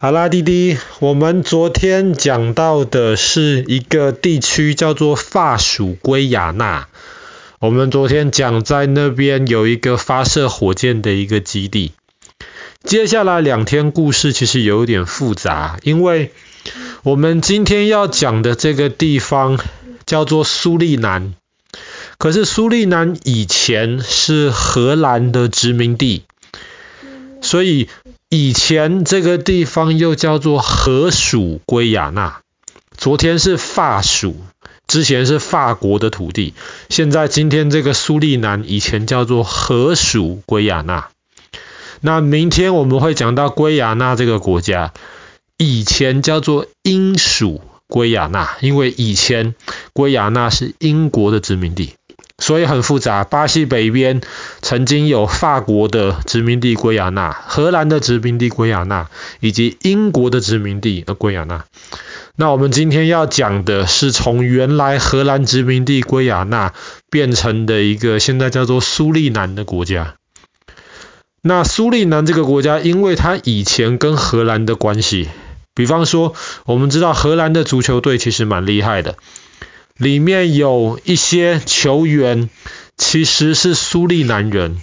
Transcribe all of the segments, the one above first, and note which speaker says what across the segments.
Speaker 1: 好啦，弟弟，我们昨天讲到的是一个地区叫做法属圭亚那。我们昨天讲在那边有一个发射火箭的一个基地。接下来两天故事其实有点复杂，因为我们今天要讲的这个地方叫做苏利南。可是苏利南以前是荷兰的殖民地，所以以前这个地方又叫做荷属圭亚那，昨天是法属，之前是法国的土地，现在今天这个苏利南以前叫做荷属圭亚那。那明天我们会讲到圭亚那这个国家，以前叫做英属圭亚那，因为以前圭亚那是英国的殖民地。所以很复杂，巴西北边曾经有法国的殖民地圭亚那、荷兰的殖民地圭亚那，以及英国的殖民地呃圭亚那。那我们今天要讲的是从原来荷兰殖民地圭亚那变成的一个现在叫做苏利南的国家。那苏利南这个国家，因为它以前跟荷兰的关系，比方说我们知道荷兰的足球队其实蛮厉害的。里面有一些球员其实是苏利南人，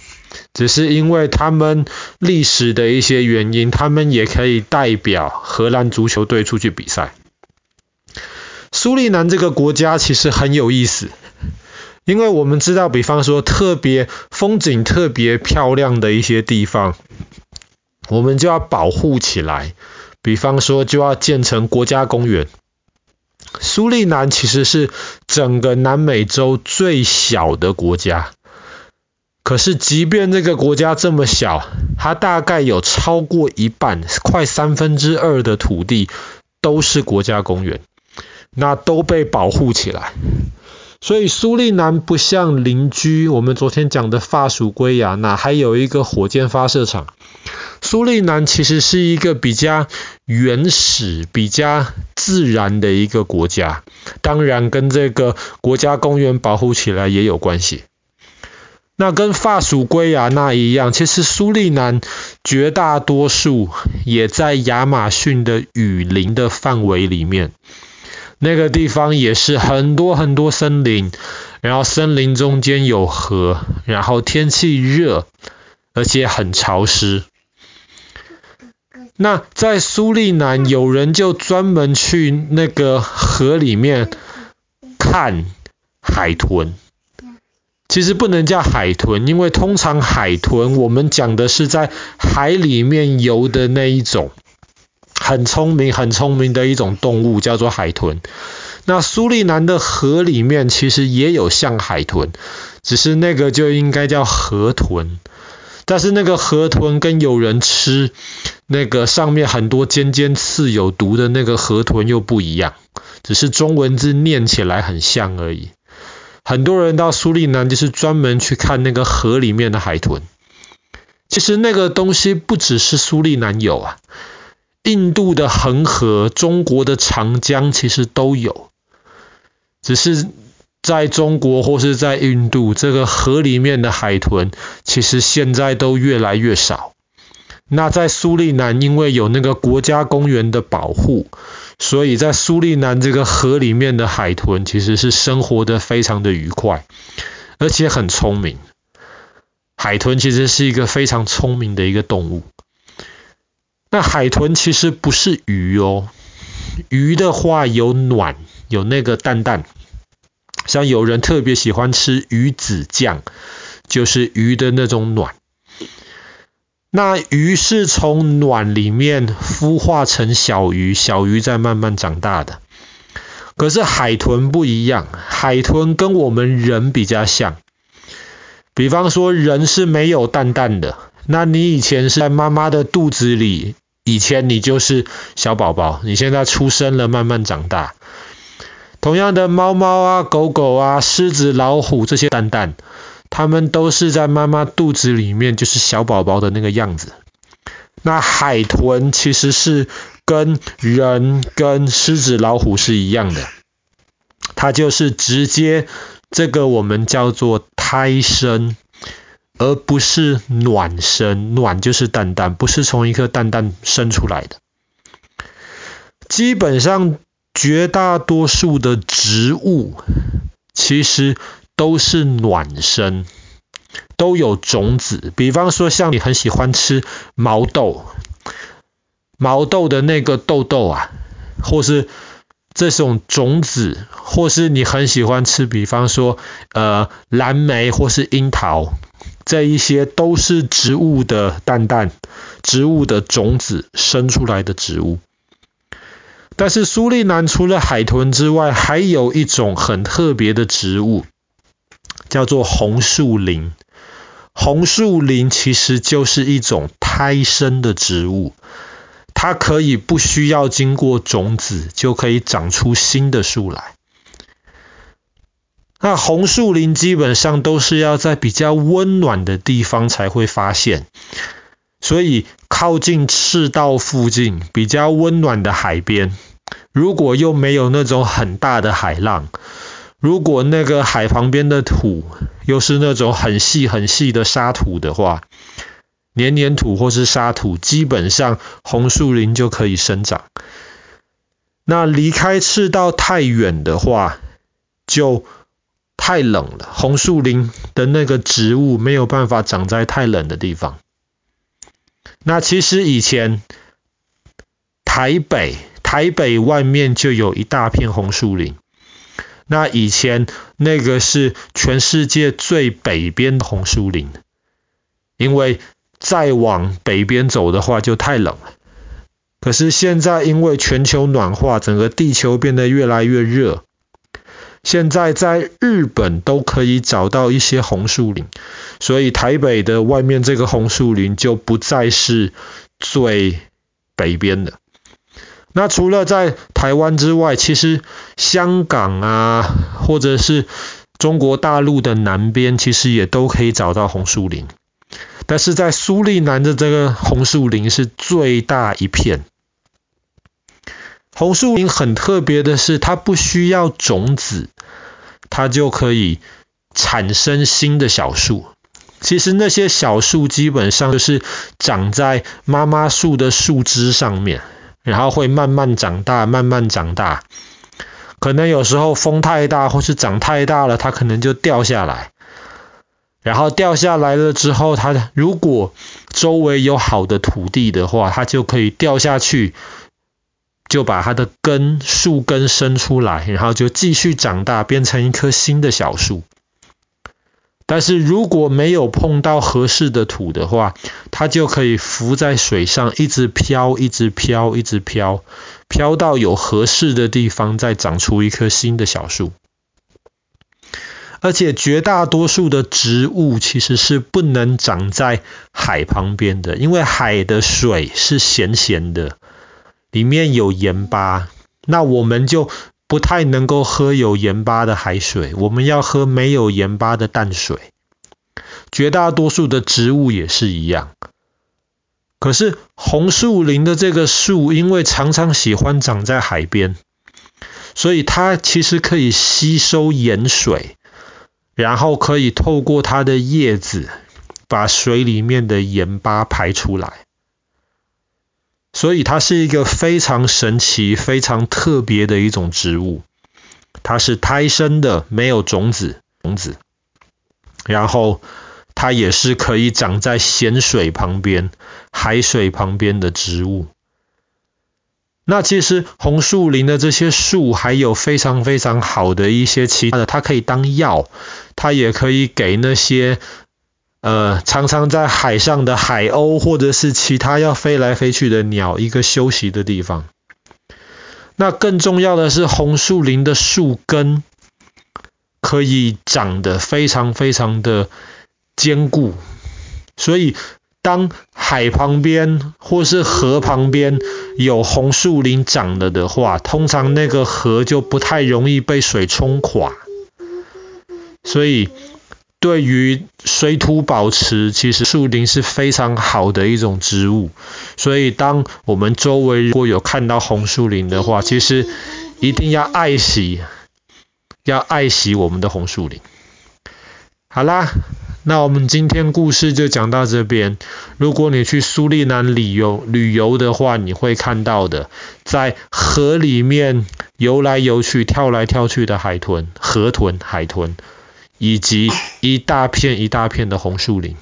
Speaker 1: 只是因为他们历史的一些原因，他们也可以代表荷兰足球队出去比赛。苏利南这个国家其实很有意思，因为我们知道，比方说特别风景特别漂亮的一些地方，我们就要保护起来，比方说就要建成国家公园。苏利南其实是整个南美洲最小的国家，可是即便这个国家这么小，它大概有超过一半，快三分之二的土地都是国家公园，那都被保护起来。所以苏利南不像邻居，我们昨天讲的法属圭亚那，还有一个火箭发射场。苏利南其实是一个比较原始、比较自然的一个国家，当然跟这个国家公园保护起来也有关系。那跟法属圭亚那一样，其实苏利南绝大多数也在亚马逊的雨林的范围里面，那个地方也是很多很多森林，然后森林中间有河，然后天气热，而且很潮湿。那在苏利南，有人就专门去那个河里面看海豚。其实不能叫海豚，因为通常海豚我们讲的是在海里面游的那一种，很聪明、很聪明的一种动物，叫做海豚。那苏利南的河里面其实也有像海豚，只是那个就应该叫河豚。但是那个河豚跟有人吃那个上面很多尖尖刺有毒的那个河豚又不一样，只是中文字念起来很像而已。很多人到苏利南就是专门去看那个河里面的海豚。其实那个东西不只是苏利南有啊，印度的恒河、中国的长江其实都有，只是。在中国或是在印度，这个河里面的海豚其实现在都越来越少。那在苏利南，因为有那个国家公园的保护，所以在苏利南这个河里面的海豚其实是生活得非常的愉快，而且很聪明。海豚其实是一个非常聪明的一个动物。那海豚其实不是鱼哦，鱼的话有卵，有那个蛋蛋。像有人特别喜欢吃鱼子酱，就是鱼的那种卵。那鱼是从卵里面孵化成小鱼，小鱼在慢慢长大的。可是海豚不一样，海豚跟我们人比较像。比方说人是没有蛋蛋的，那你以前是在妈妈的肚子里，以前你就是小宝宝，你现在出生了，慢慢长大。同样的，猫猫啊、狗狗啊、狮子、老虎这些蛋蛋，它们都是在妈妈肚子里面，就是小宝宝的那个样子。那海豚其实是跟人、跟狮子、老虎是一样的，它就是直接这个我们叫做胎生，而不是卵生。卵就是蛋蛋，不是从一颗蛋蛋生出来的。基本上绝大多数的植物其实都是卵生，都有种子。比方说，像你很喜欢吃毛豆，毛豆的那个豆豆啊，或是这种种子，或是你很喜欢吃，比方说呃蓝莓或是樱桃。这一些都是植物的蛋蛋，植物的种子生出来的植物。但是苏利南除了海豚之外，还有一种很特别的植物，叫做红树林。红树林其实就是一种胎生的植物，它可以不需要经过种子，就可以长出新的树来。那红树林基本上都是要在比较温暖的地方才会发现，所以靠近赤道附近比较温暖的海边，如果又没有那种很大的海浪，如果那个海旁边的土又是那种很细很细的沙土的话，黏黏土或是沙土，基本上红树林就可以生长。那离开赤道太远的话，就太冷了，红树林的那个植物没有办法长在太冷的地方。那其实以前台北，台北外面就有一大片红树林。那以前那个是全世界最北边的红树林，因为再往北边走的话就太冷了。可是现在因为全球暖化，整个地球变得越来越热。现在在日本都可以找到一些红树林，所以台北的外面这个红树林就不再是最北边的。那除了在台湾之外，其实香港啊，或者是中国大陆的南边，其实也都可以找到红树林。但是在苏利南的这个红树林是最大一片。红树林很特别的是，它不需要种子，它就可以产生新的小树。其实那些小树基本上就是长在妈妈树的树枝上面，然后会慢慢长大，慢慢长大。可能有时候风太大或是长太大了，它可能就掉下来。然后掉下来了之后，它如果周围有好的土地的话，它就可以掉下去。就把它的根、树根伸出来，然后就继续长大，变成一棵新的小树。但是如果没有碰到合适的土的话，它就可以浮在水上，一直飘，一直飘，一直飘，飘到有合适的地方，再长出一棵新的小树。而且绝大多数的植物其实是不能长在海旁边的，因为海的水是咸咸的。里面有盐巴，那我们就不太能够喝有盐巴的海水，我们要喝没有盐巴的淡水。绝大多数的植物也是一样。可是红树林的这个树，因为常常喜欢长在海边，所以它其实可以吸收盐水，然后可以透过它的叶子，把水里面的盐巴排出来。所以它是一个非常神奇、非常特别的一种植物。它是胎生的，没有种子，种子。然后它也是可以长在咸水旁边、海水旁边的植物。那其实红树林的这些树还有非常非常好的一些其他的，它可以当药，它也可以给那些。呃，常常在海上的海鸥，或者是其他要飞来飞去的鸟，一个休息的地方。那更重要的是，红树林的树根可以长得非常非常的坚固，所以当海旁边或是河旁边有红树林长了的话，通常那个河就不太容易被水冲垮，所以。对于水土保持其实树林是非常好的一种植物所以当我们周围如果有看到红树林的话其实一定要爱惜要爱惜我们的红树林。好啦那我们今天故事就讲到这边。如果你去苏里南旅游旅游的话你会看到的在河里面游来游去跳来跳去的海豚河豚海豚。以及一大片一大片的红树林。